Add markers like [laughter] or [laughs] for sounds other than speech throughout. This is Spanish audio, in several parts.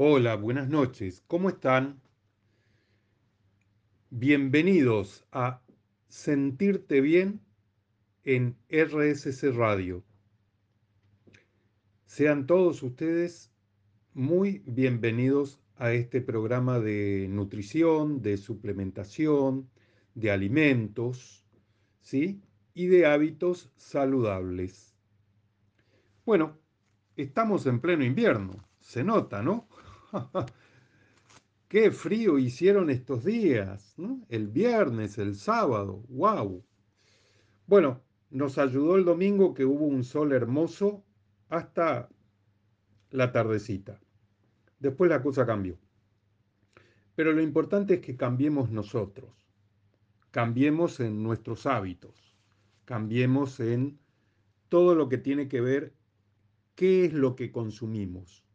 Hola, buenas noches. ¿Cómo están? Bienvenidos a Sentirte Bien en RSC Radio. Sean todos ustedes muy bienvenidos a este programa de nutrición, de suplementación, de alimentos, ¿sí? Y de hábitos saludables. Bueno, estamos en pleno invierno, se nota, ¿no? [laughs] Qué frío hicieron estos días, El viernes, el sábado, wow. Bueno, nos ayudó el domingo que hubo un sol hermoso hasta la tardecita. Después la cosa cambió. Pero lo importante es que cambiemos nosotros, cambiemos en nuestros hábitos, cambiemos en todo lo que tiene que ver qué es lo que consumimos.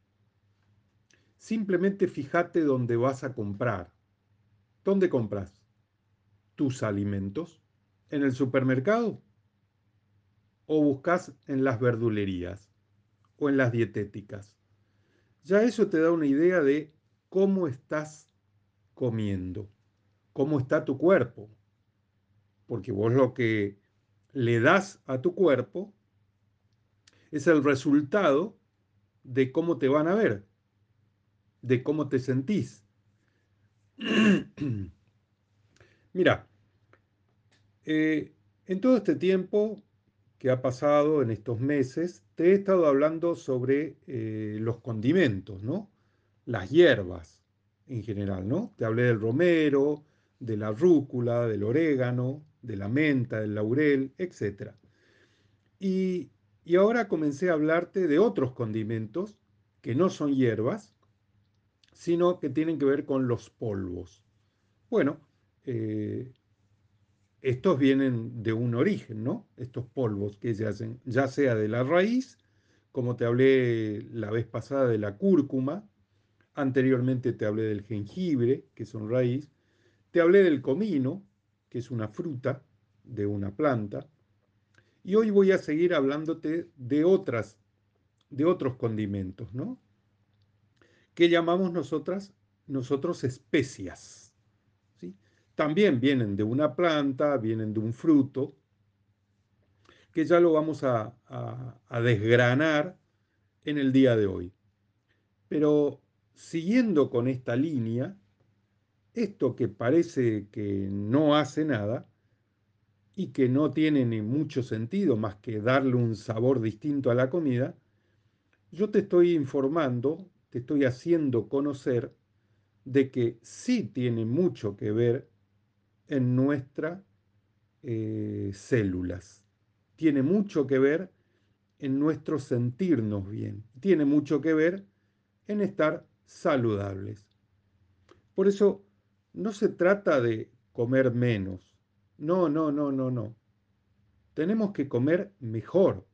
Simplemente fíjate dónde vas a comprar. ¿Dónde compras? ¿Tus alimentos? ¿En el supermercado? ¿O buscas en las verdulerías? ¿O en las dietéticas? Ya eso te da una idea de cómo estás comiendo, cómo está tu cuerpo. Porque vos lo que le das a tu cuerpo es el resultado de cómo te van a ver de cómo te sentís. [clears throat] Mira, eh, en todo este tiempo que ha pasado en estos meses, te he estado hablando sobre eh, los condimentos, ¿no? Las hierbas en general, ¿no? Te hablé del romero, de la rúcula, del orégano, de la menta, del laurel, etc. Y, y ahora comencé a hablarte de otros condimentos que no son hierbas, sino que tienen que ver con los polvos. Bueno, eh, estos vienen de un origen, ¿no? Estos polvos que hacen, ya sea de la raíz, como te hablé la vez pasada de la cúrcuma, anteriormente te hablé del jengibre, que son raíz, te hablé del comino, que es una fruta de una planta, y hoy voy a seguir hablándote de otras, de otros condimentos, ¿no? Que llamamos nosotras, nosotros especias. ¿sí? También vienen de una planta, vienen de un fruto, que ya lo vamos a, a desgranar en el día de hoy. Pero siguiendo con esta línea, esto que parece que no hace nada y que no tiene ni mucho sentido más que darle un sabor distinto a la comida, yo te estoy informando te estoy haciendo conocer de que sí tiene mucho que ver en nuestras eh, células. Tiene mucho que ver en nuestro sentirnos bien. Tiene mucho que ver en estar saludables. Por eso no se trata de comer menos. No, no, no, no, no. Tenemos que comer mejor.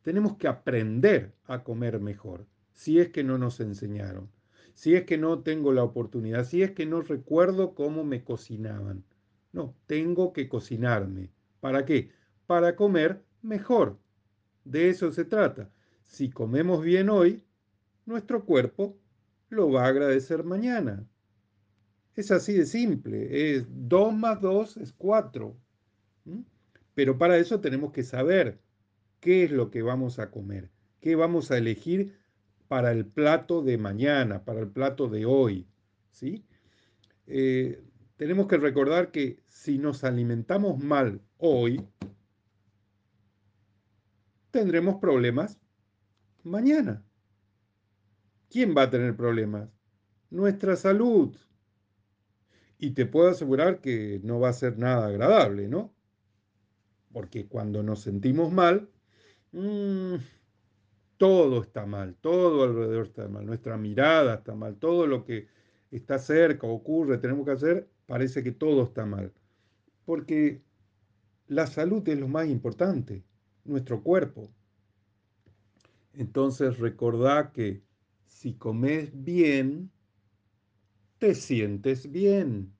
Tenemos que aprender a comer mejor si es que no nos enseñaron, si es que no tengo la oportunidad, si es que no recuerdo cómo me cocinaban. No, tengo que cocinarme. ¿Para qué? Para comer mejor. De eso se trata. Si comemos bien hoy, nuestro cuerpo lo va a agradecer mañana. Es así de simple. Es 2 más 2 es 4. Pero para eso tenemos que saber qué es lo que vamos a comer, qué vamos a elegir para el plato de mañana, para el plato de hoy. ¿sí? Eh, tenemos que recordar que si nos alimentamos mal hoy, tendremos problemas mañana. ¿Quién va a tener problemas? Nuestra salud. Y te puedo asegurar que no va a ser nada agradable, ¿no? Porque cuando nos sentimos mal, mmm, todo está mal, todo alrededor está mal, nuestra mirada está mal, todo lo que está cerca, ocurre, tenemos que hacer, parece que todo está mal. Porque la salud es lo más importante, nuestro cuerpo. Entonces recordá que si comes bien, te sientes bien.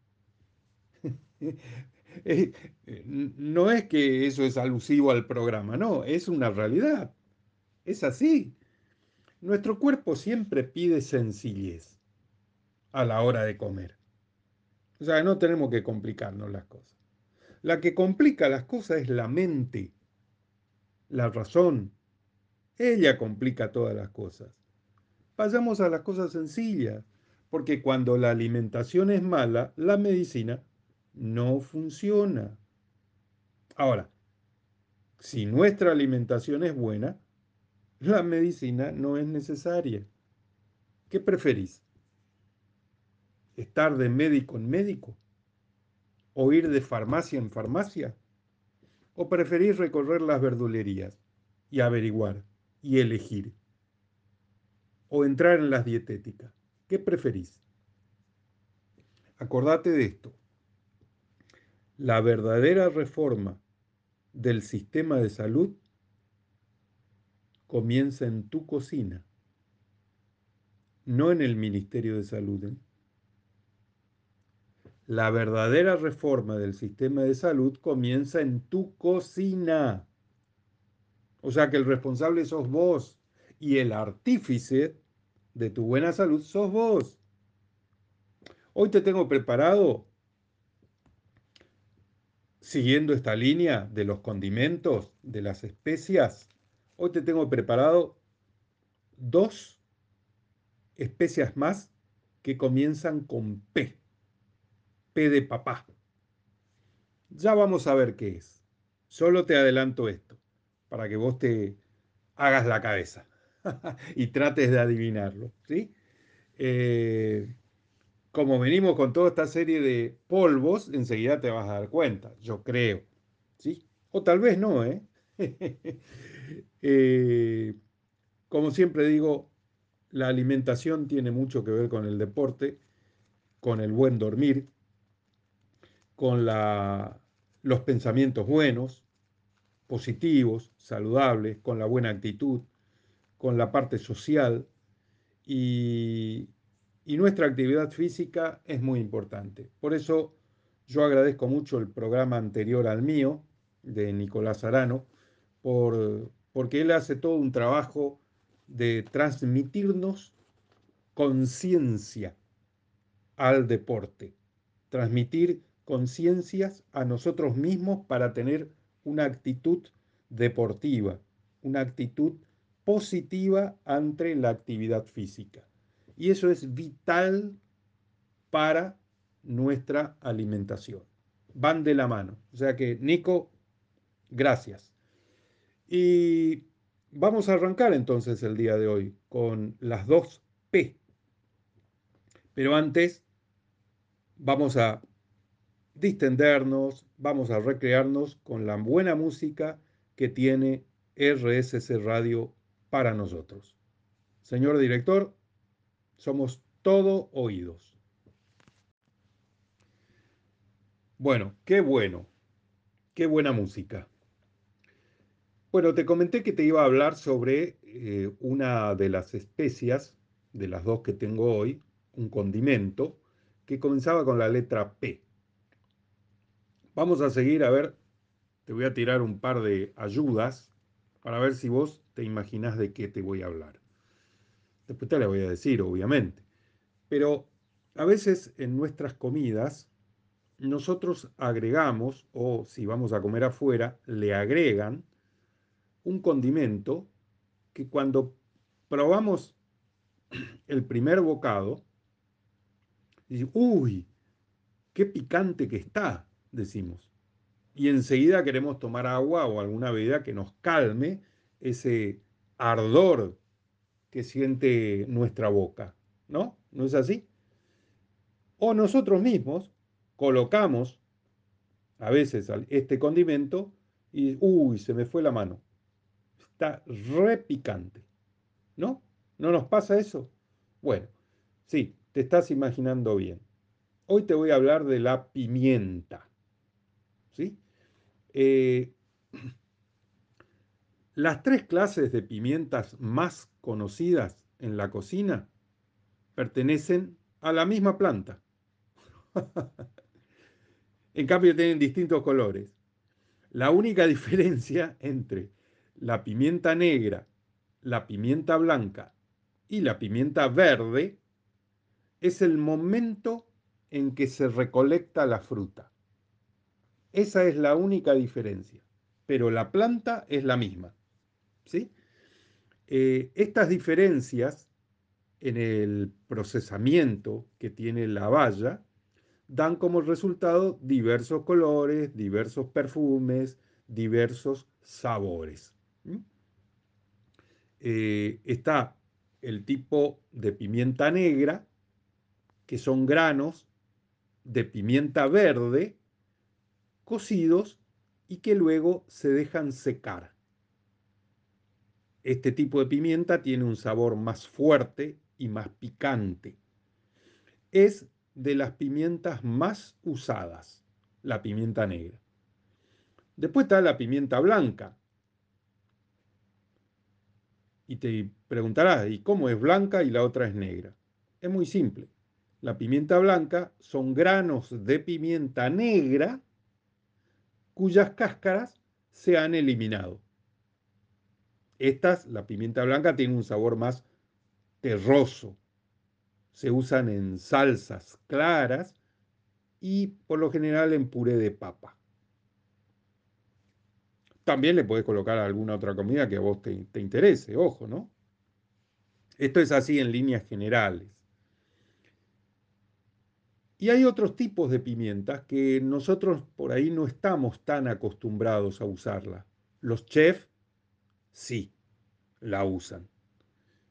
[laughs] Eh, no es que eso es alusivo al programa, no, es una realidad. Es así. Nuestro cuerpo siempre pide sencillez a la hora de comer. O sea, no tenemos que complicarnos las cosas. La que complica las cosas es la mente, la razón. Ella complica todas las cosas. Vayamos a las cosas sencillas, porque cuando la alimentación es mala, la medicina no funciona. Ahora, si nuestra alimentación es buena, la medicina no es necesaria. ¿Qué preferís? ¿Estar de médico en médico? ¿O ir de farmacia en farmacia? ¿O preferís recorrer las verdulerías y averiguar y elegir? ¿O entrar en las dietéticas? ¿Qué preferís? Acordate de esto. La verdadera reforma del sistema de salud comienza en tu cocina, no en el Ministerio de Salud. ¿eh? La verdadera reforma del sistema de salud comienza en tu cocina. O sea que el responsable sos vos y el artífice de tu buena salud sos vos. Hoy te tengo preparado, siguiendo esta línea de los condimentos, de las especias, Hoy te tengo preparado dos especias más que comienzan con P. P de papá. Ya vamos a ver qué es. Solo te adelanto esto, para que vos te hagas la cabeza [laughs] y trates de adivinarlo. ¿sí? Eh, como venimos con toda esta serie de polvos, enseguida te vas a dar cuenta, yo creo. ¿sí? O tal vez no, ¿eh? [laughs] Eh, como siempre digo, la alimentación tiene mucho que ver con el deporte, con el buen dormir, con los pensamientos buenos, positivos, saludables, con la buena actitud, con la parte social y, y nuestra actividad física es muy importante. Por eso yo agradezco mucho el programa anterior al mío, de Nicolás Arano, por, porque él hace todo un trabajo de transmitirnos conciencia al deporte, transmitir conciencias a nosotros mismos para tener una actitud deportiva, una actitud positiva ante la actividad física. Y eso es vital para nuestra alimentación. Van de la mano. O sea que, Nico, gracias. Y vamos a arrancar entonces el día de hoy con las dos P. Pero antes vamos a distendernos, vamos a recrearnos con la buena música que tiene RSC Radio para nosotros. Señor director, somos todo oídos. Bueno, qué bueno, qué buena música. Bueno, te comenté que te iba a hablar sobre eh, una de las especias, de las dos que tengo hoy, un condimento, que comenzaba con la letra P. Vamos a seguir, a ver, te voy a tirar un par de ayudas para ver si vos te imaginás de qué te voy a hablar. Después te la voy a decir, obviamente. Pero a veces en nuestras comidas nosotros agregamos, o si vamos a comer afuera, le agregan un condimento que cuando probamos el primer bocado, uy, qué picante que está, decimos. Y enseguida queremos tomar agua o alguna bebida que nos calme ese ardor que siente nuestra boca, ¿no? ¿No es así? O nosotros mismos colocamos a veces este condimento y, uy, se me fue la mano está repicante. ¿No? ¿No nos pasa eso? Bueno, sí, te estás imaginando bien. Hoy te voy a hablar de la pimienta. ¿Sí? Eh, [clears throat] las tres clases de pimientas más conocidas en la cocina pertenecen a la misma planta. [laughs] en cambio tienen distintos colores. La única [laughs] diferencia entre la pimienta negra, la pimienta blanca y la pimienta verde es el momento en que se recolecta la fruta. Esa es la única diferencia, pero la planta es la misma. ¿sí? Eh, estas diferencias en el procesamiento que tiene la valla dan como resultado diversos colores, diversos perfumes, diversos sabores. Eh, está el tipo de pimienta negra, que son granos de pimienta verde cocidos y que luego se dejan secar. Este tipo de pimienta tiene un sabor más fuerte y más picante. Es de las pimientas más usadas, la pimienta negra. Después está la pimienta blanca. Y te preguntarás, ¿y cómo es blanca y la otra es negra? Es muy simple. La pimienta blanca son granos de pimienta negra cuyas cáscaras se han eliminado. Estas, la pimienta blanca, tiene un sabor más terroso. Se usan en salsas claras y por lo general en puré de papa. También le puedes colocar alguna otra comida que a vos te, te interese, ojo, ¿no? Esto es así en líneas generales. Y hay otros tipos de pimientas que nosotros por ahí no estamos tan acostumbrados a usarla. Los chefs sí la usan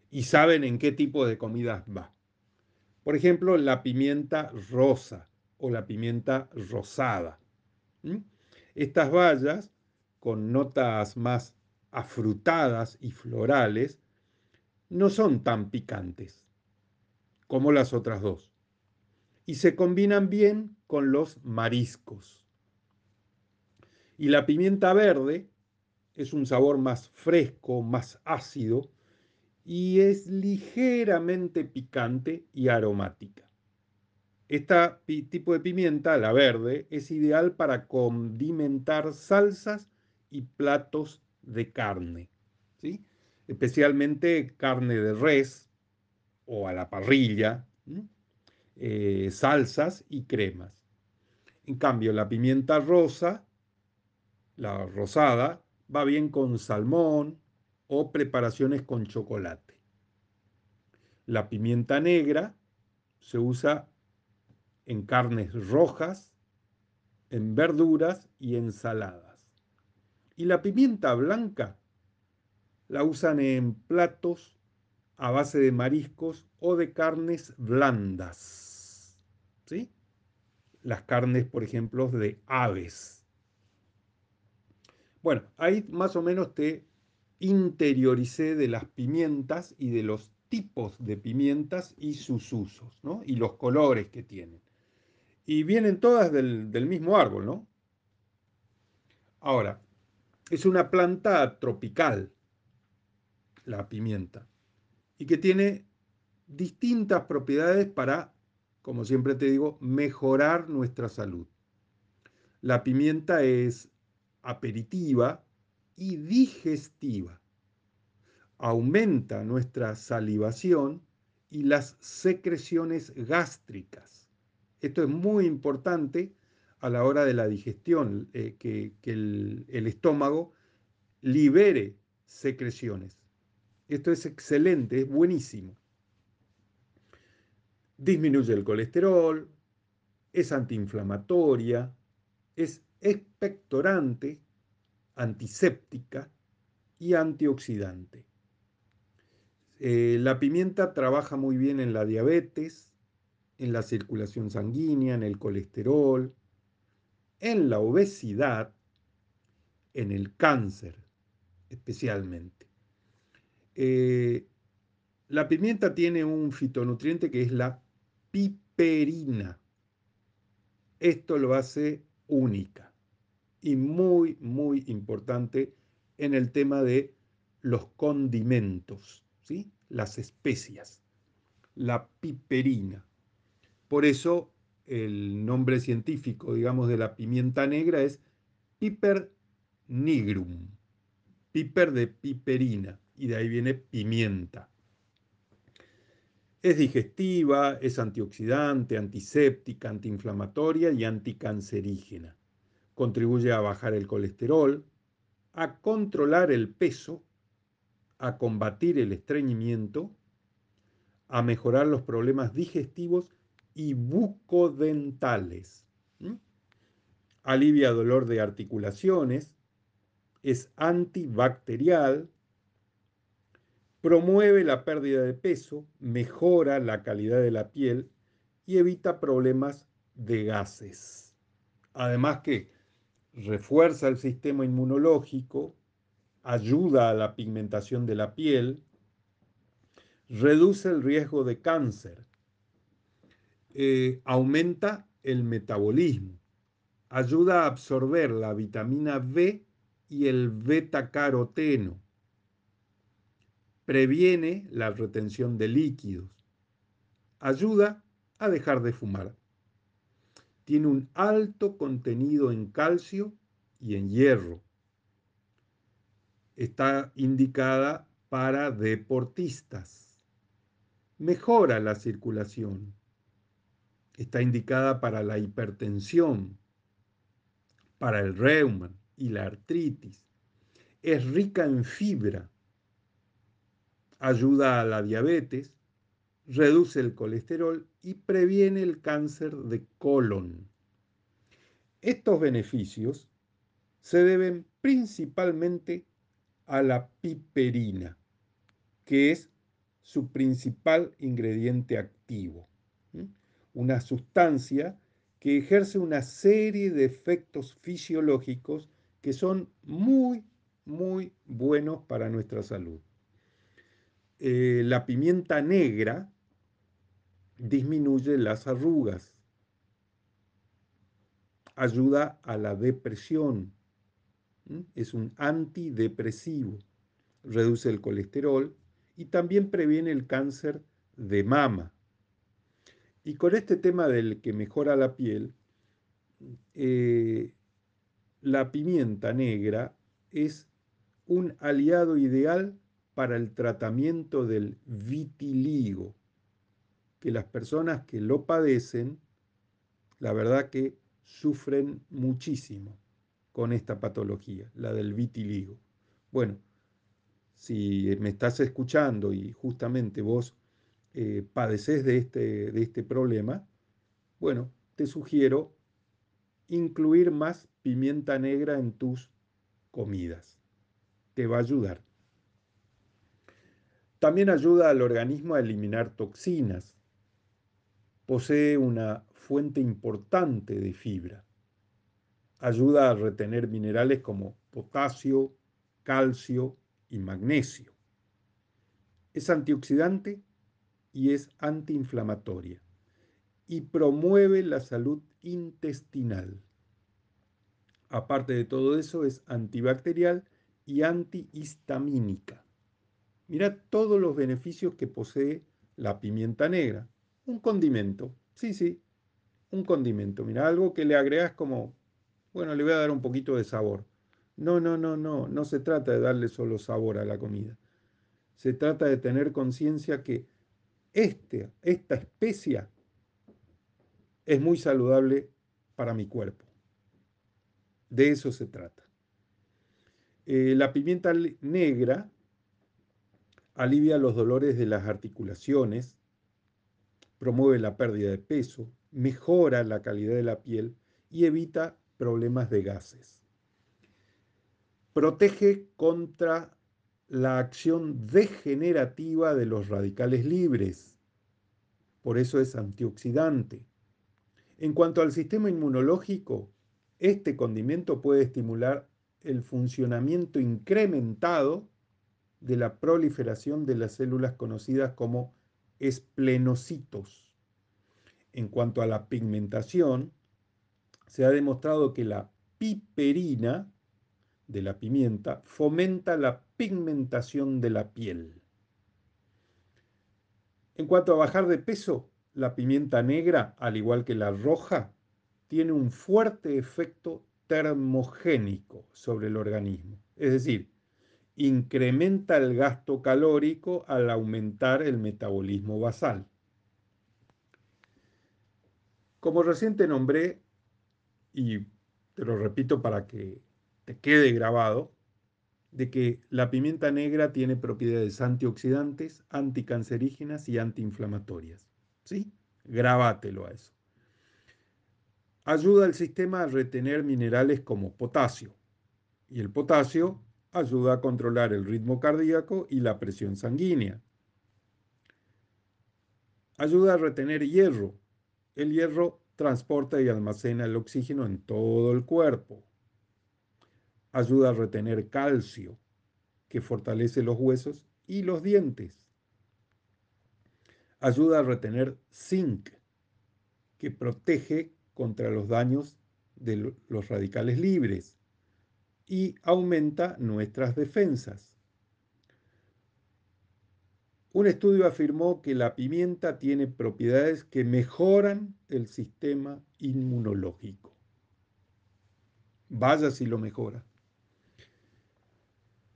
y saben en qué tipo de comidas va. Por ejemplo, la pimienta rosa o la pimienta rosada. Estas bayas, con notas más afrutadas y florales, no son tan picantes como las otras dos y se combinan bien con los mariscos. Y la pimienta verde es un sabor más fresco, más ácido y es ligeramente picante y aromática. Este tipo de pimienta, la verde, es ideal para condimentar salsas y platos de carne, ¿sí? especialmente carne de res o a la parrilla. Eh, salsas y cremas. En cambio, la pimienta rosa, la rosada, va bien con salmón o preparaciones con chocolate. La pimienta negra se usa en carnes rojas, en verduras y ensaladas. Y la pimienta blanca la usan en platos a base de mariscos o de carnes blandas. ¿sí? Las carnes, por ejemplo, de aves. Bueno, ahí más o menos te interioricé de las pimientas y de los tipos de pimientas y sus usos, ¿no? Y los colores que tienen. Y vienen todas del, del mismo árbol, ¿no? Ahora, es una planta tropical, la pimienta, y que tiene distintas propiedades para como siempre te digo, mejorar nuestra salud. La pimienta es aperitiva y digestiva. Aumenta nuestra salivación y las secreciones gástricas. Esto es muy importante a la hora de la digestión, eh, que, el, estómago libere secreciones. Esto es excelente, es buenísimo disminuye el colesterol, es antiinflamatoria, es expectorante, antiséptica y antioxidante. Eh, la pimienta trabaja muy bien en la diabetes, en la circulación sanguínea, en el colesterol, en la obesidad, en el cáncer especialmente. Eh, la pimienta tiene un fitonutriente que es la piperina. Esto lo hace única y muy, muy importante en el tema de los condimentos, ¿sí? las especias, la piperina. Por eso el nombre científico, digamos, de la pimienta negra es Piper nigrum, piper de piperina, y de ahí viene pimienta. Es digestiva, es antioxidante, antiséptica, antiinflamatoria y anticancerígena. Contribuye a bajar el colesterol, a controlar el peso, a combatir el estreñimiento, a mejorar los problemas digestivos y bucodentales. Alivia dolor de articulaciones, es antibacterial, promueve la pérdida de peso, mejora la calidad de la piel y evita problemas de gases. Además que refuerza el sistema inmunológico, ayuda a la pigmentación de la piel, reduce el riesgo de cáncer, eh, aumenta el metabolismo, ayuda a absorber la vitamina B y el beta-caroteno, previene la retención de líquidos, ayuda a dejar de fumar. Tiene un alto contenido en calcio y en hierro. Está indicada para deportistas. Mejora la circulación. Está indicada para la hipertensión, para el reuma y la artritis. Es rica en fibra ayuda a la diabetes, reduce el colesterol y previene el cáncer de colon. Estos beneficios se deben principalmente a la piperina, que es su principal ingrediente activo, una sustancia que ejerce una serie de efectos fisiológicos que son muy, muy buenos para nuestra salud. Eh, la pimienta negra disminuye las arrugas, ayuda a la depresión, es un antidepresivo, reduce el colesterol y también previene el cáncer de mama. Y con este tema del que mejora la piel, eh, la pimienta negra es un aliado ideal para el tratamiento del vitiligo, que las personas que lo padecen, la verdad que sufren muchísimo con esta patología, la del vitiligo. Bueno, si me estás escuchando y justamente vos eh, padeces de este, de este problema, bueno, te sugiero incluir más pimienta negra en tus comidas. Te va a ayudar. También ayuda al organismo a eliminar toxinas. Posee una fuente importante de fibra. Ayuda a retener minerales como potasio, calcio y magnesio. Es antioxidante y es antiinflamatoria y promueve la salud intestinal. Aparte de todo eso, es antibacterial y antihistamínica. Mira todos los beneficios que posee la pimienta negra. Un condimento, sí, sí, un condimento. Mira, algo que le agregas como, bueno, le voy a dar un poquito de sabor. No, no, no, no, no se trata de darle solo sabor a la comida. Se trata de tener conciencia que este, esta especia es muy saludable para mi cuerpo. De eso se trata. Eh, la pimienta negra alivia los dolores de las articulaciones, promueve la pérdida de peso, mejora la calidad de la piel y evita problemas de gases. Protege contra la acción degenerativa de los radicales libres. Por eso es antioxidante. En cuanto al sistema inmunológico, este condimento puede estimular el funcionamiento incrementado de la proliferación de las células conocidas como esplenocitos. En cuanto a la pigmentación, se ha demostrado que la piperina de la pimienta fomenta la pigmentación de la piel. En cuanto a bajar de peso, la pimienta negra, al igual que la roja, tiene un fuerte efecto termogénico sobre el organismo. Es decir, incrementa el gasto calórico al aumentar el metabolismo basal. Como recién te nombré, y te lo repito para que te quede grabado, de que la pimienta negra tiene propiedades antioxidantes, anticancerígenas y antiinflamatorias. ¿Sí? Grábatelo a eso. Ayuda al sistema a retener minerales como potasio. Y el potasio ayuda a controlar el ritmo cardíaco y la presión sanguínea. Ayuda a retener hierro. El hierro transporta y almacena el oxígeno en todo el cuerpo. Ayuda a retener calcio, que fortalece los huesos y los dientes. Ayuda a retener zinc, que protege contra los daños de los radicales libres y aumenta nuestras defensas. Un estudio afirmó que la pimienta tiene propiedades que mejoran el sistema inmunológico. Vaya si lo mejora.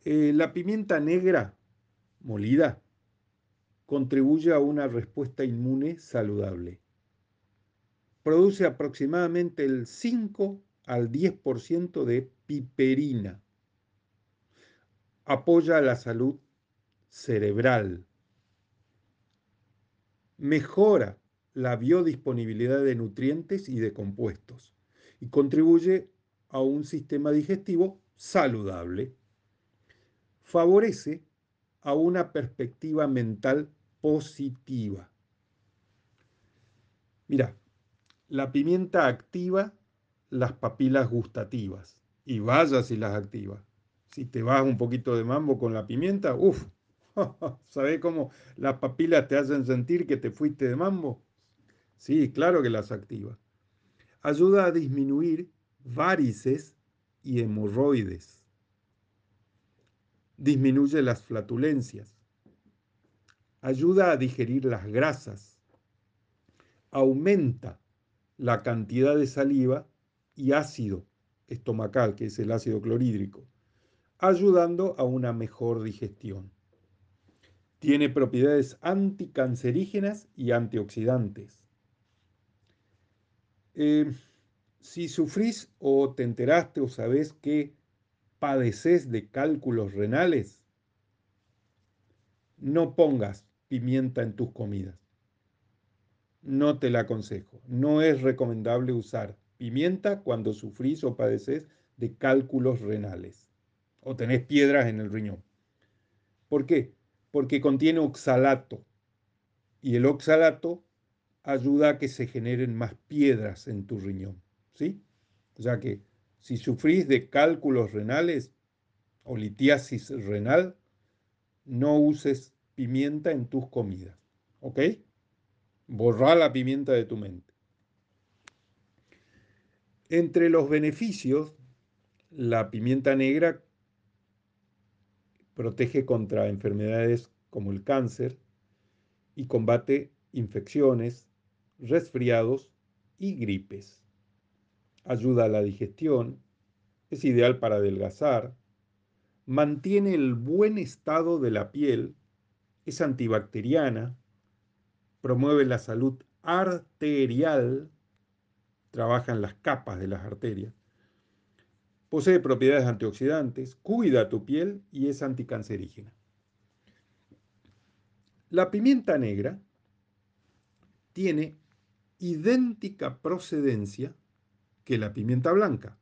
Eh, la pimienta negra molida contribuye a una respuesta inmune saludable. Produce aproximadamente el 5 al 10% de piperina. Apoya la salud cerebral. Mejora la biodisponibilidad de nutrientes y de compuestos y contribuye a un sistema digestivo saludable favorece a una perspectiva mental positiva. Mira, la pimienta activa las papilas gustativas y vaya si las activa. Si te vas un poquito de mambo con la pimienta, uff, [laughs] ¿sabes cómo las papilas te hacen sentir que te fuiste de mambo? Sí, claro que las activa. Ayuda a disminuir varices y hemorroides disminuye las flatulencias, ayuda a digerir las grasas, aumenta la cantidad de saliva y ácido estomacal, que es el ácido clorhídrico, ayudando a una mejor digestión. Tiene propiedades anticancerígenas y antioxidantes. Eh, si sufrís o te enteraste o sabés que padeces de cálculos renales, no pongas pimienta en tus comidas. No te la aconsejo. No es recomendable usar pimienta cuando sufrís o padeces de cálculos renales o tenés piedras en el riñón. ¿Por qué? Porque contiene oxalato y el oxalato ayuda a que se generen más piedras en tu riñón. ¿Sí? O sea que si sufrís de cálculos renales o litiasis renal, no uses pimienta en tus comidas. ¿Ok? Borra la pimienta de tu mente. Entre los beneficios, la pimienta negra protege contra enfermedades como el cáncer y combate infecciones, resfriados y gripes ayuda a la digestión, es ideal para adelgazar, mantiene el buen estado de la piel, es antibacteriana, promueve la salud arterial, trabaja en las capas de las arterias, posee propiedades antioxidantes, cuida tu piel y es anticancerígena. La pimienta negra tiene idéntica procedencia que la pimienta blanca.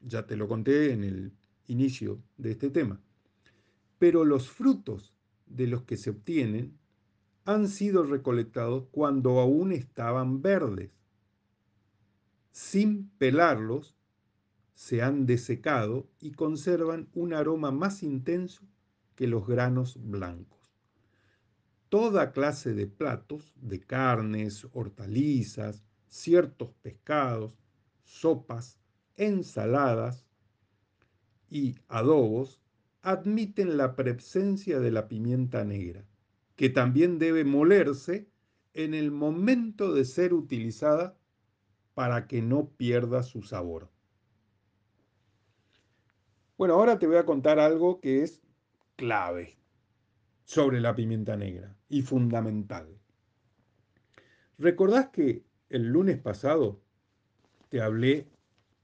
Ya te lo conté en el inicio de este tema. Pero los frutos de los que se obtienen han sido recolectados cuando aún estaban verdes. Sin pelarlos, se han desecado y conservan un aroma más intenso que los granos blancos. Toda clase de platos, de carnes, hortalizas, ciertos pescados, sopas, ensaladas y adobos admiten la presencia de la pimienta negra, que también debe molerse en el momento de ser utilizada para que no pierda su sabor. Bueno, ahora te voy a contar algo que es clave sobre la pimienta negra y fundamental. ¿Recordás que el lunes pasado te hablé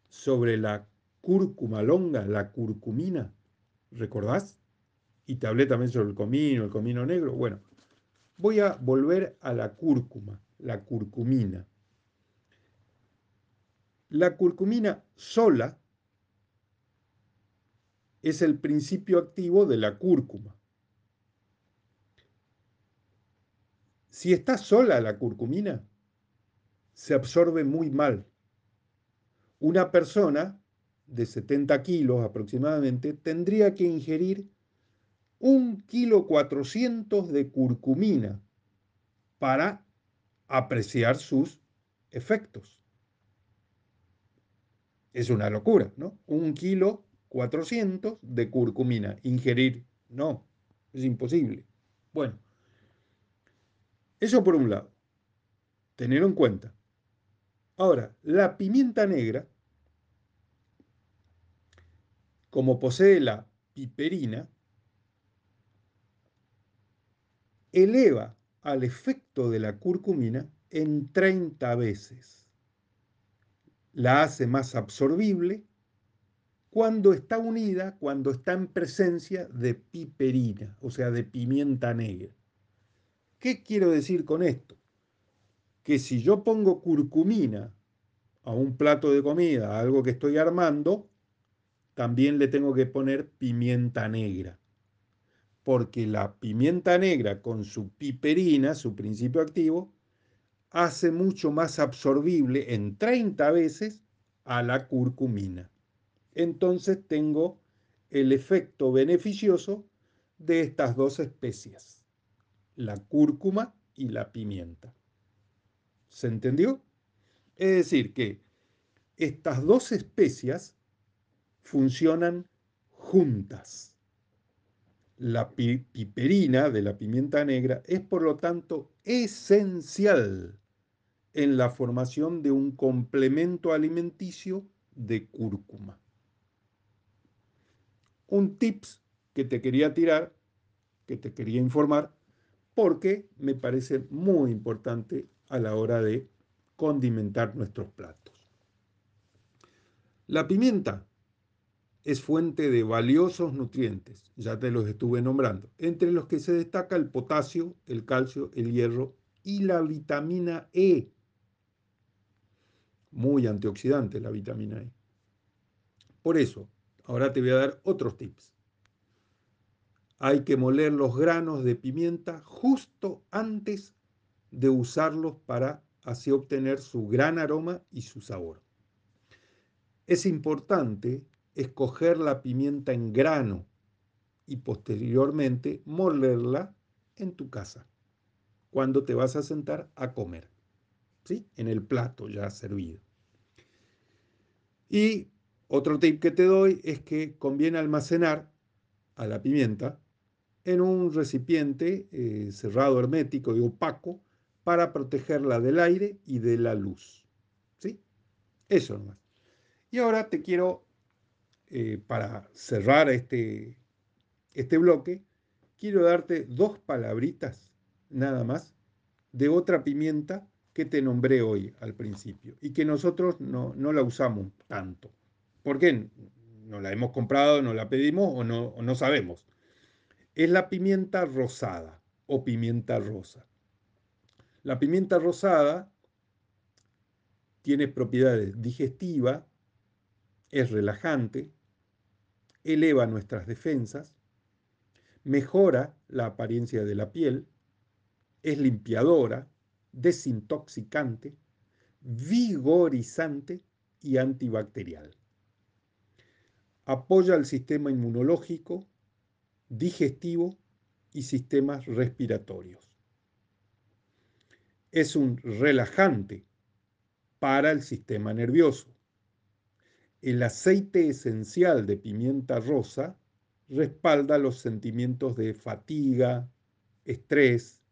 sobre la cúrcuma longa, la curcumina, ¿recordás? Y te hablé también sobre el comino, el comino negro. Bueno, voy a volver a la cúrcuma, la curcumina. La curcumina sola es el principio activo de la cúrcuma. Si está sola la curcumina, se absorbe muy mal. Una persona de 70 kilos aproximadamente tendría que ingerir un kilo 400 de curcumina para apreciar sus efectos. Es una locura, ¿no? Un kilo 400 de curcumina. Ingerir, no, es imposible. Bueno, eso por un lado, tener en cuenta. Ahora, la pimienta negra, como posee la piperina, eleva al efecto de la curcumina en 30 veces. La hace más absorbible cuando está unida, cuando está en presencia de piperina, o sea, de pimienta negra. ¿Qué quiero decir con esto? Que si yo pongo curcumina a un plato de comida, a algo que estoy armando, también le tengo que poner pimienta negra. Porque la pimienta negra con su piperina, su principio activo, hace mucho más absorbible en 30 veces a la curcumina entonces tengo el efecto beneficioso de estas dos especies, la cúrcuma y la pimienta. ¿Se entendió? Es decir, que estas dos especias funcionan juntas. La piperina de la pimienta negra es por lo tanto esencial en la formación de un complemento alimenticio de cúrcuma un tips que te quería tirar, que te quería informar, porque me parece muy importante a la hora de condimentar nuestros platos. La pimienta es fuente de valiosos nutrientes, ya te los estuve nombrando, entre los que se destaca el potasio, el calcio, el hierro y la vitamina E. Muy antioxidante la vitamina E. Por eso, Ahora te voy a dar otros tips. Hay que moler los granos de pimienta justo antes de usarlos para así obtener su gran aroma y su sabor. Es importante escoger la pimienta en grano y posteriormente molerla en tu casa cuando te vas a sentar a comer, ¿sí? En el plato ya servido. Y otro tip que te doy es que conviene almacenar a la pimienta en un recipiente eh, cerrado, hermético y opaco para protegerla del aire y de la luz. ¿Sí? Eso nomás. Y ahora te quiero, eh, para cerrar este, este bloque, quiero darte dos palabritas nada más de otra pimienta que te nombré hoy al principio y que nosotros no, no la usamos tanto. ¿Por qué? No la hemos comprado, no la pedimos o no, no sabemos. Es la pimienta rosada o pimienta rosa. La pimienta rosada tiene propiedades digestivas, es relajante, eleva nuestras defensas, mejora la apariencia de la piel, es limpiadora, desintoxicante, vigorizante y antibacterial apoya el sistema inmunológico, digestivo y sistemas respiratorios. Es un relajante para el sistema nervioso. El aceite esencial de pimienta rosa respalda los sentimientos de fatiga, estrés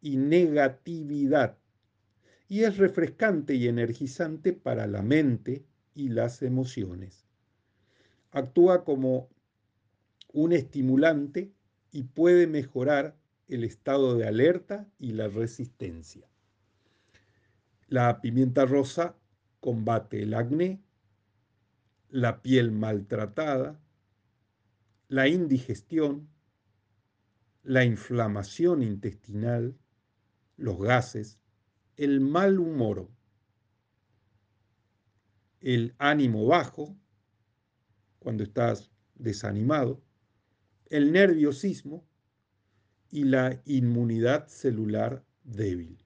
y negatividad y es refrescante y energizante para la mente y las emociones actúa como un estimulante y puede mejorar el estado de alerta y la resistencia. La pimienta rosa combate el acné, la piel maltratada, la indigestión, la inflamación intestinal, los gases, el mal humor, el ánimo bajo, cuando estás desanimado, el nerviosismo y la inmunidad celular débil.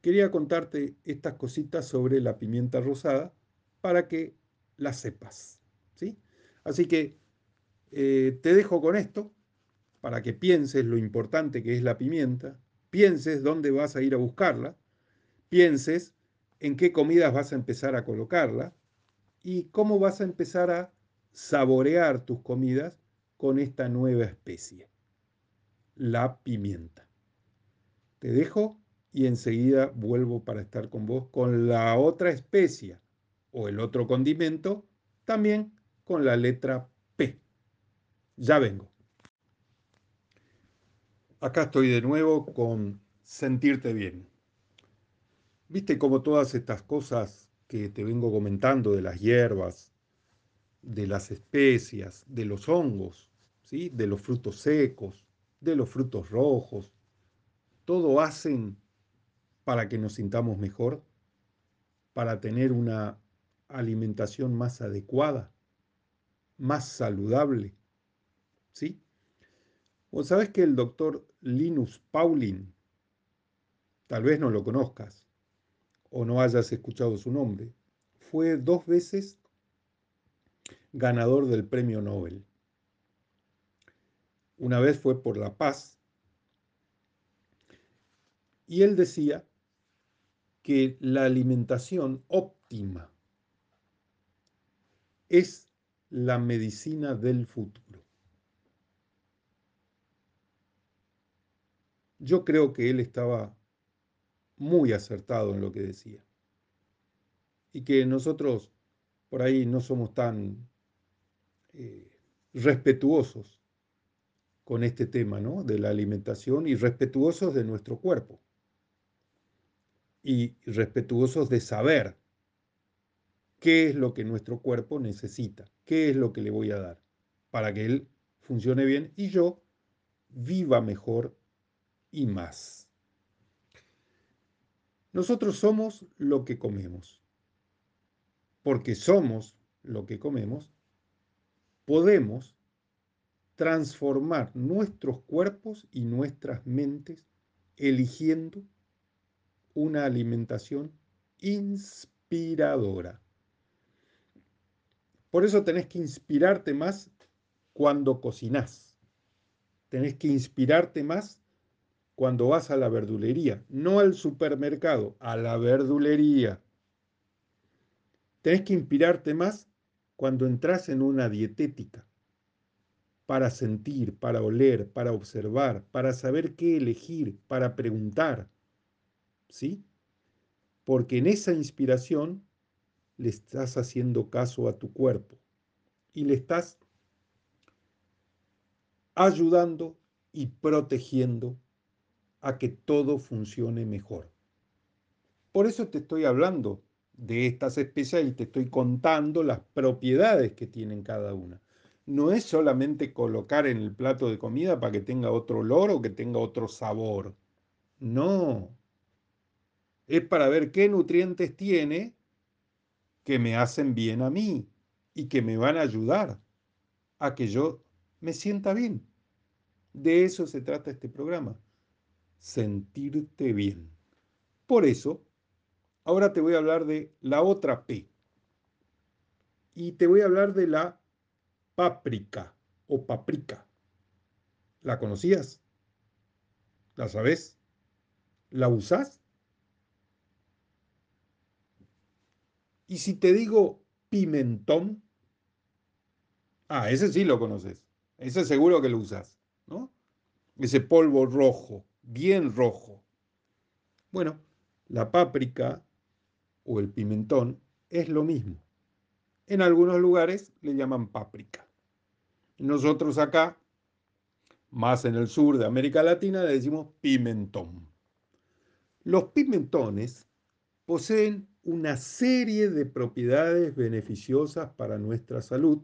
Quería contarte estas cositas sobre la pimienta rosada para que las sepas. ¿sí? Así que eh, te dejo con esto para que pienses lo importante que es la pimienta, pienses dónde vas a ir a buscarla, pienses en qué comidas vas a empezar a colocarla y cómo vas a empezar a saborear tus comidas con esta nueva especie, la pimienta. Te dejo y enseguida vuelvo para estar con vos con la otra especie o el otro condimento, también con la letra P. Ya vengo. Acá estoy de nuevo con sentirte bien. Viste como todas estas cosas que te vengo comentando de las hierbas, de las especias, de los hongos, ¿sí? de los frutos secos, de los frutos rojos, todo hacen para que nos sintamos mejor, para tener una alimentación más adecuada, más saludable. ¿Sí? ¿O sabes que el doctor Linus Pauling, tal vez no lo conozcas o no hayas escuchado su nombre, fue dos veces ganador del premio Nobel. Una vez fue por la paz y él decía que la alimentación óptima es la medicina del futuro. Yo creo que él estaba muy acertado en lo que decía. Y que nosotros por ahí no somos tan eh, respetuosos con este tema ¿no? de la alimentación y respetuosos de nuestro cuerpo. Y respetuosos de saber qué es lo que nuestro cuerpo necesita, qué es lo que le voy a dar para que él funcione bien y yo viva mejor y más. Nosotros somos lo que comemos. Porque somos lo que comemos, podemos transformar nuestros cuerpos y nuestras mentes eligiendo una alimentación inspiradora. Por eso tenés que inspirarte más cuando cocinás. Tenés que inspirarte más cuando vas a la verdulería, no al supermercado, a la verdulería. Tenés que inspirarte más cuando entras en una dietética, para sentir, para oler, para observar, para saber qué elegir, para preguntar. ¿Sí? Porque en esa inspiración le estás haciendo caso a tu cuerpo y le estás ayudando y protegiendo a que todo funcione mejor. Por eso te estoy hablando de estas especies y te estoy contando las propiedades que tienen cada una. No es solamente colocar en el plato de comida para que tenga otro olor o que tenga otro sabor. No. Es para ver qué nutrientes tiene que me hacen bien a mí y que me van a ayudar a que yo me sienta bien. De eso se trata este programa sentirte bien. Por eso, ahora te voy a hablar de la otra P. Y te voy a hablar de la páprica o paprika. ¿La conocías? ¿La sabes? ¿La usas? Y si te digo pimentón, ah, ese sí lo conoces. Ese seguro que lo usas, ¿no? Ese polvo rojo bien rojo. Bueno, la páprica o el pimentón es lo mismo. En algunos lugares le llaman páprica. Nosotros acá, más en el sur de América Latina, le decimos pimentón. Los pimentones poseen una serie de propiedades beneficiosas para nuestra salud,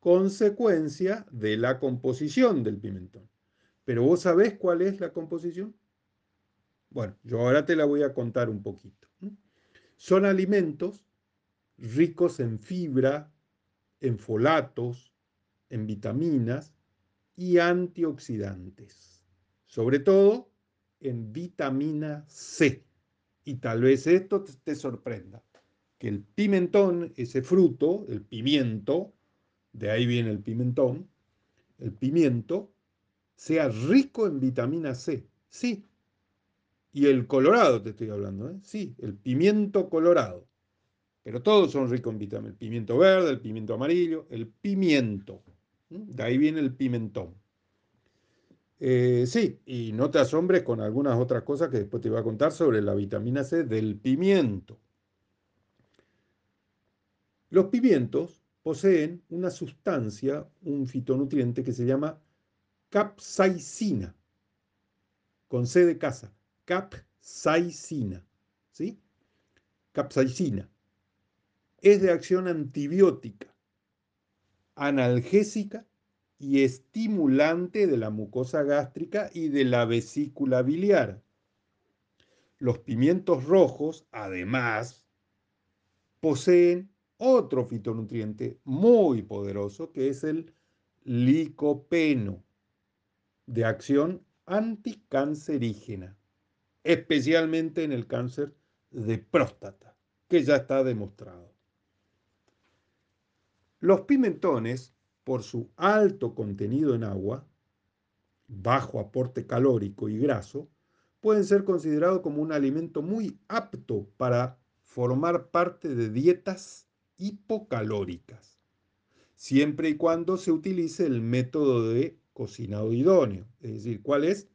consecuencia de la composición del pimentón. Pero vos sabés cuál es la composición? Bueno, yo ahora te la voy a contar un poquito. Son alimentos ricos en fibra, en folatos, en vitaminas y antioxidantes. Sobre todo en vitamina C. Y tal vez esto te sorprenda, que el pimentón, ese fruto, el pimiento, de ahí viene el pimentón, el pimiento, sea rico en vitamina C. Sí. Y el colorado te estoy hablando, ¿eh? Sí, el pimiento colorado. Pero todos son ricos en vitamina. El pimiento verde, el pimiento amarillo, el pimiento. De ahí viene el pimentón. Eh, sí, y no te asombres con algunas otras cosas que después te voy a contar sobre la vitamina C del pimiento. Los pimientos poseen una sustancia, un fitonutriente que se llama capsaicina, con C de casa, capsaicina, ¿sí? Capsaicina. Es de acción antibiótica, analgésica y estimulante de la mucosa gástrica y de la vesícula biliar. Los pimientos rojos, además, poseen otro fitonutriente muy poderoso que es el licopeno, de acción anticancerígena, especialmente en el cáncer de próstata, que ya está demostrado. Los pimentones por su alto contenido en agua, bajo aporte calórico y graso, pueden ser considerados como un alimento muy apto para formar parte de dietas hipocalóricas, siempre y cuando se utilice el método de cocinado idóneo, es decir, ¿cuál es?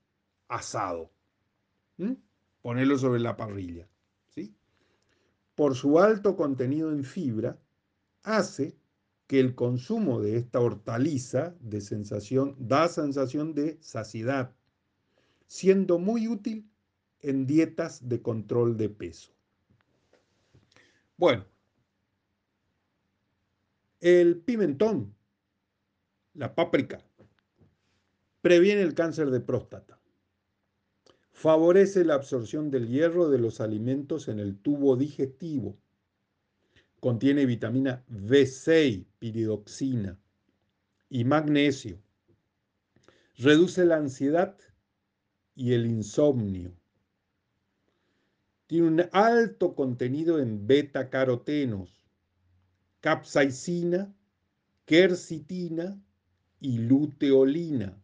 Asado. Ponerlo sobre la parrilla. ¿sí? Por su alto contenido en fibra, hace que el consumo de esta hortaliza de sensación, da sensación de saciedad, siendo muy útil en dietas de control de peso. Bueno, el pimentón, la páprica, previene el cáncer de próstata, favorece la absorción del hierro de los alimentos en el tubo digestivo, Contiene vitamina B6, piridoxina y magnesio. Reduce la ansiedad y el insomnio. Tiene un alto contenido en beta-carotenos, capsaicina, quercitina y luteolina,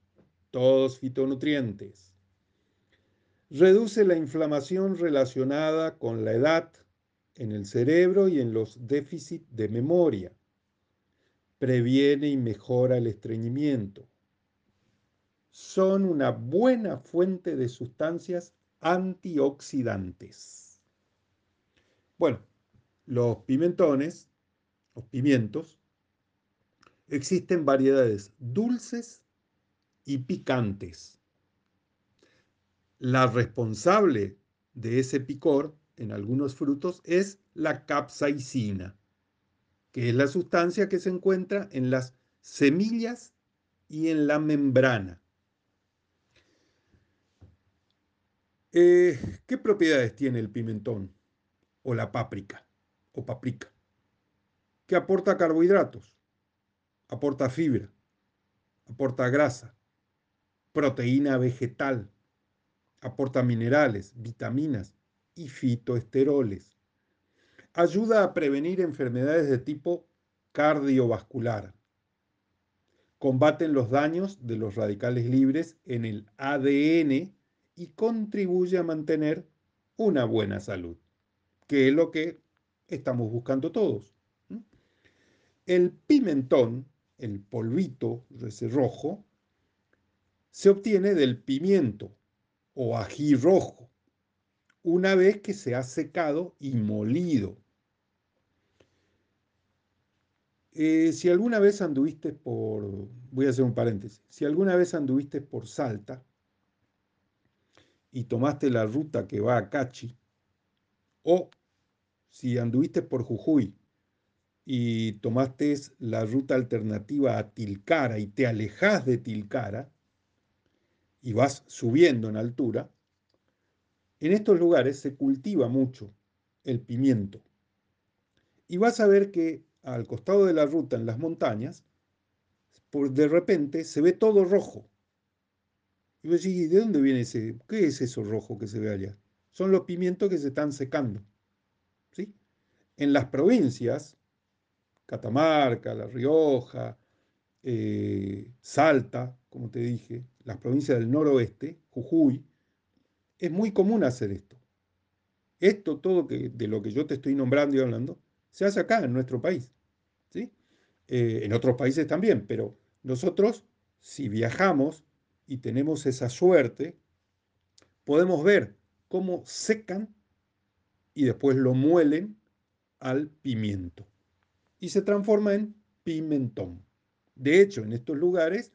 todos fitonutrientes. Reduce la inflamación relacionada con la edad, en el cerebro y en los déficits de memoria. Previene y mejora el estreñimiento. Son una buena fuente de sustancias antioxidantes. Bueno, los pimentones, los pimientos, existen variedades dulces y picantes. La responsable de ese picor en algunos frutos es la capsaicina, que es la sustancia que se encuentra en las semillas y en la membrana. Eh, ¿Qué propiedades tiene el pimentón o la páprica o paprika? Que aporta carbohidratos, aporta fibra, aporta grasa, proteína vegetal, aporta minerales, vitaminas, y fitoesteroles. Ayuda a prevenir enfermedades de tipo cardiovascular. Combaten los daños de los radicales libres en el ADN y contribuye a mantener una buena salud, que es lo que estamos buscando todos. El pimentón, el polvito ese rojo, se obtiene del pimiento o ají rojo una vez que se ha secado y molido. Eh, si alguna vez anduviste por, voy a hacer un paréntesis, si alguna vez anduviste por Salta y tomaste la ruta que va a Cachi, o si anduviste por Jujuy y tomaste la ruta alternativa a Tilcara y te alejas de Tilcara y vas subiendo en altura, en estos lugares se cultiva mucho el pimiento. Y vas a ver que al costado de la ruta en las montañas, de repente se ve todo rojo. Y vos decís, ¿de dónde viene ese? ¿Qué es eso rojo que se ve allá? Son los pimientos que se están secando. ¿sí? En las provincias, Catamarca, La Rioja, eh, Salta, como te dije, las provincias del noroeste, Jujuy, es muy común hacer esto. Esto, todo que, de lo que yo te estoy nombrando y hablando, se hace acá, en nuestro país. ¿sí? Eh, en otros países también, pero nosotros, si viajamos y tenemos esa suerte, podemos ver cómo secan y después lo muelen al pimiento y se transforma en pimentón. De hecho, en estos lugares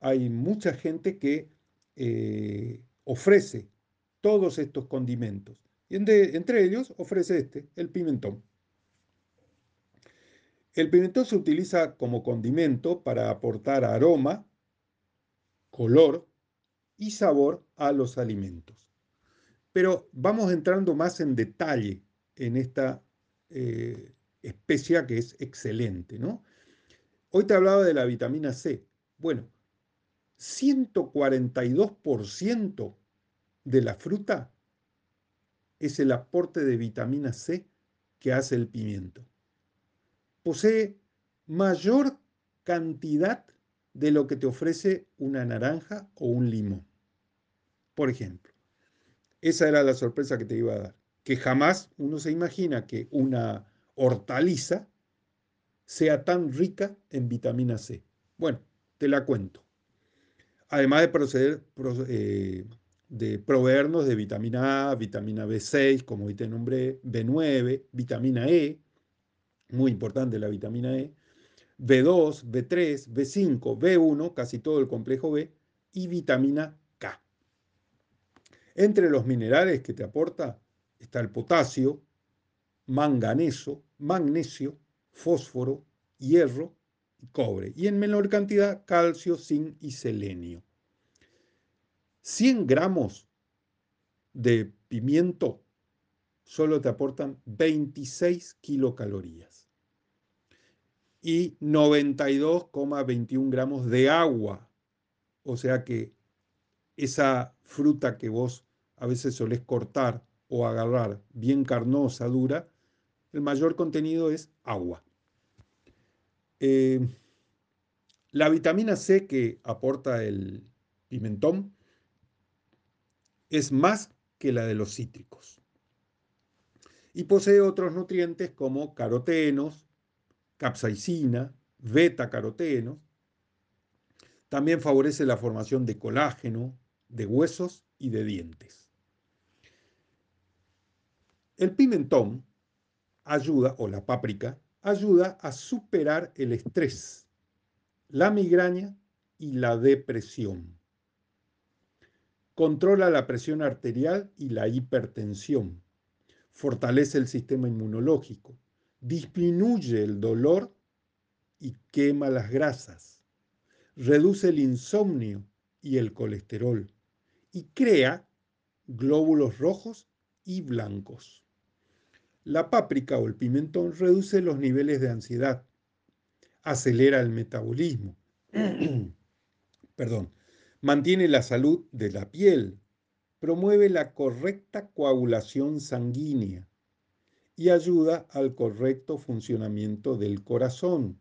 hay mucha gente que eh, ofrece todos estos condimentos. Y entre ellos ofrece este, el pimentón. El pimentón se utiliza como condimento para aportar aroma, color y sabor a los alimentos. Pero vamos entrando más en detalle en esta eh, especia que es excelente, ¿no? Hoy te hablaba de la vitamina C. Bueno, 142% de la fruta es el aporte de vitamina C que hace el pimiento. Posee mayor cantidad de lo que te ofrece una naranja o un limón. Por ejemplo, esa era la sorpresa que te iba a dar, que jamás uno se imagina que una hortaliza sea tan rica en vitamina C. Bueno, te la cuento. Además de proceder, eh, de proveernos de vitamina A, vitamina B6, como hoy te nombré, B9, vitamina E, muy importante la vitamina E, B2, B3, B5, B1, casi todo el complejo B, y vitamina K. Entre los minerales que te aporta está el potasio, manganeso, magnesio, fósforo, hierro y cobre, y en menor cantidad calcio, zinc y selenio. 100 gramos de pimiento solo te aportan 26 kilocalorías y 92,21 gramos de agua. O sea que esa fruta que vos a veces solés cortar o agarrar bien carnosa, dura, el mayor contenido es agua. Eh, la vitamina C que aporta el pimentón es más que la de los cítricos. Y posee otros nutrientes como carotenos, capsaicina, beta-carotenos. También favorece la formación de colágeno, de huesos y de dientes. El pimentón ayuda, o la páprica, ayuda a superar el estrés, la migraña y la depresión controla la presión arterial y la hipertensión, fortalece el sistema inmunológico, disminuye el dolor y quema las grasas, reduce el insomnio y el colesterol y crea glóbulos rojos y blancos. La páprica o el pimentón reduce los niveles de ansiedad, acelera el metabolismo, [clears throat] perdón, Mantiene la salud de la piel, promueve la correcta coagulación sanguínea y ayuda al correcto funcionamiento del corazón.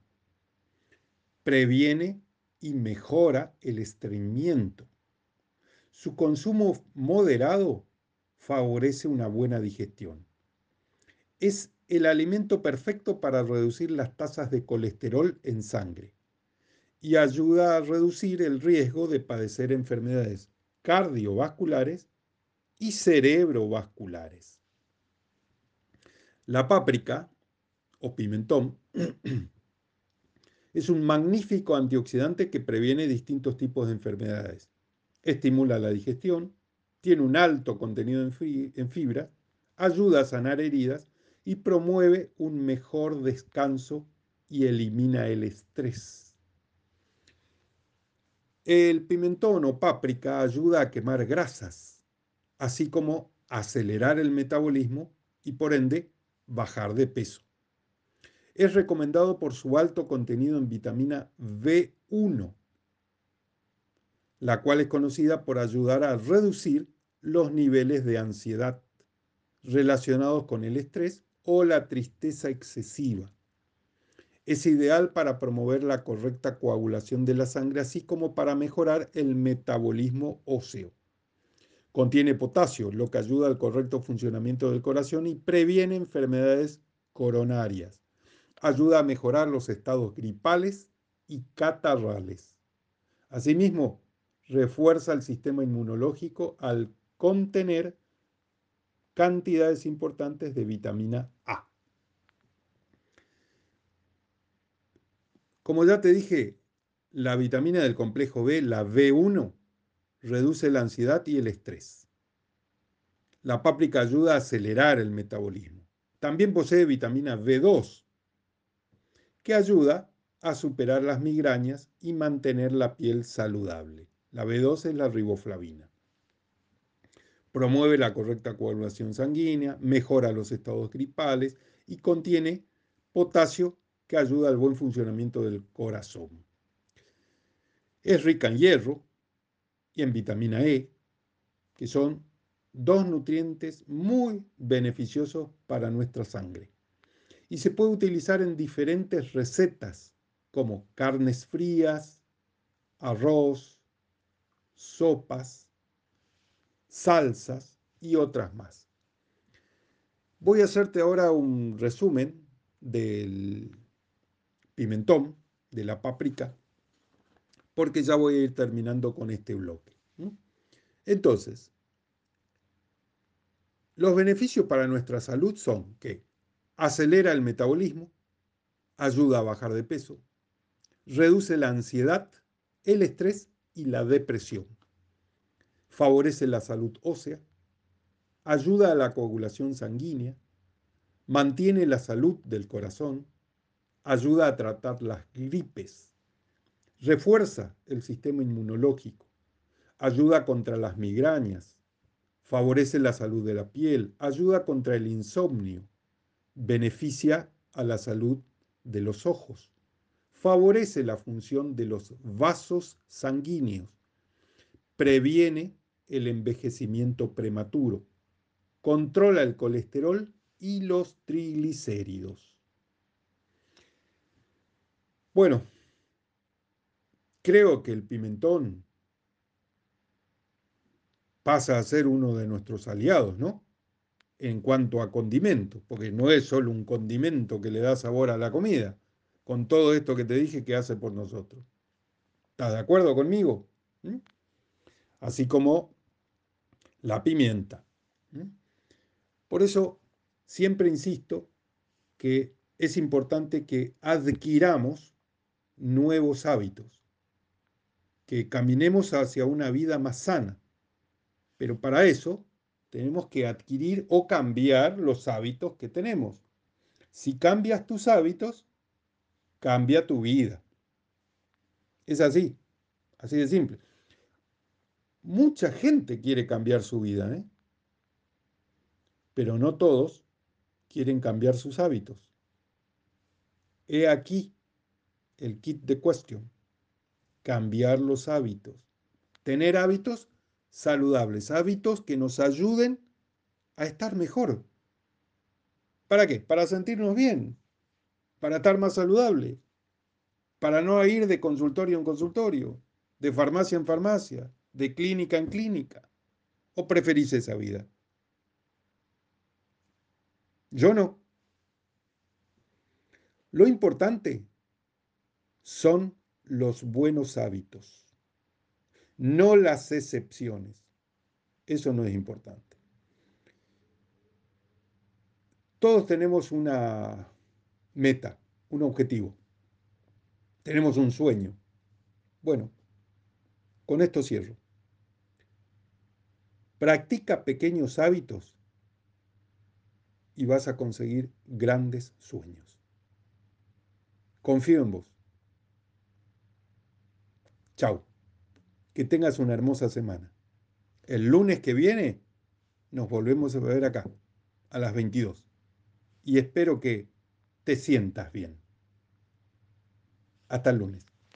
Previene y mejora el estreñimiento. Su consumo moderado favorece una buena digestión. Es el alimento perfecto para reducir las tasas de colesterol en sangre y ayuda a reducir el riesgo de padecer enfermedades cardiovasculares y cerebrovasculares. La páprica o pimentón [clears throat] es un magnífico antioxidante que previene distintos tipos de enfermedades. Estimula la digestión, tiene un alto contenido en fibra, ayuda a sanar heridas y promueve un mejor descanso y elimina el estrés. El pimentón o páprica ayuda a quemar grasas, así como acelerar el metabolismo y por ende bajar de peso. Es recomendado por su alto contenido en vitamina B1, la cual es conocida por ayudar a reducir los niveles de ansiedad relacionados con el estrés o la tristeza excesiva. Es ideal para promover la correcta coagulación de la sangre, así como para mejorar el metabolismo óseo. Contiene potasio, lo que ayuda al correcto funcionamiento del corazón y previene enfermedades coronarias. Ayuda a mejorar los estados gripales y catarrales. Asimismo, refuerza el sistema inmunológico al contener cantidades importantes de vitamina A. Como ya te dije, la vitamina del complejo B, la B1, reduce la ansiedad y el estrés. La páprica ayuda a acelerar el metabolismo. También posee vitamina B2, que ayuda a superar las migrañas y mantener la piel saludable. La B2 es la riboflavina. Promueve la correcta coagulación sanguínea, mejora los estados gripales y contiene potasio que ayuda al buen funcionamiento del corazón. Es rica en hierro y en vitamina E, que son dos nutrientes muy beneficiosos para nuestra sangre. Y se puede utilizar en diferentes recetas como carnes frías, arroz, sopas, salsas y otras más. Voy a hacerte ahora un resumen del pimentón, de la páprica, porque ya voy a ir terminando con este bloque. Entonces, los beneficios para nuestra salud son que acelera el metabolismo, ayuda a bajar de peso, reduce la ansiedad, el estrés y la depresión. Favorece la salud ósea, ayuda a la coagulación sanguínea, mantiene la salud del corazón, ayuda a tratar las gripes, refuerza el sistema inmunológico, ayuda contra las migrañas, favorece la salud de la piel, ayuda contra el insomnio, beneficia a la salud de los ojos, favorece la función de los vasos sanguíneos, previene el envejecimiento prematuro, controla el colesterol y los triglicéridos. Bueno, creo que el pimentón pasa a ser uno de nuestros aliados, ¿no? En cuanto a condimento, porque no es solo un condimento que le da sabor a la comida, con todo esto que te dije que hace por nosotros. ¿Estás de acuerdo conmigo? ¿Mm? Así como la pimienta. ¿Mm? Por eso siempre insisto que es importante que adquiramos nuevos hábitos, que caminemos hacia una vida más sana. Pero para eso tenemos que adquirir o cambiar los hábitos que tenemos. Si cambias tus hábitos, cambia tu vida. Es así, así de simple. Mucha gente quiere cambiar su vida, ¿eh? pero no todos quieren cambiar sus hábitos. He aquí el kit de cuestión. Cambiar los hábitos. Tener hábitos saludables, hábitos que nos ayuden a estar mejor. ¿Para qué? Para sentirnos bien, para estar más saludable, para no ir de consultorio en consultorio, de farmacia en farmacia, de clínica en clínica. ¿O preferís esa vida? Yo no. Lo importante son los buenos hábitos, no las excepciones. Eso no es importante. Todos tenemos una meta, un objetivo. Tenemos un sueño. Bueno, con esto cierro. Practica pequeños hábitos y vas a conseguir grandes sueños. Confío en vos. Chao. Que tengas una hermosa semana. El lunes que viene nos volvemos a ver acá, a las 22. Y espero que te sientas bien. Hasta el lunes.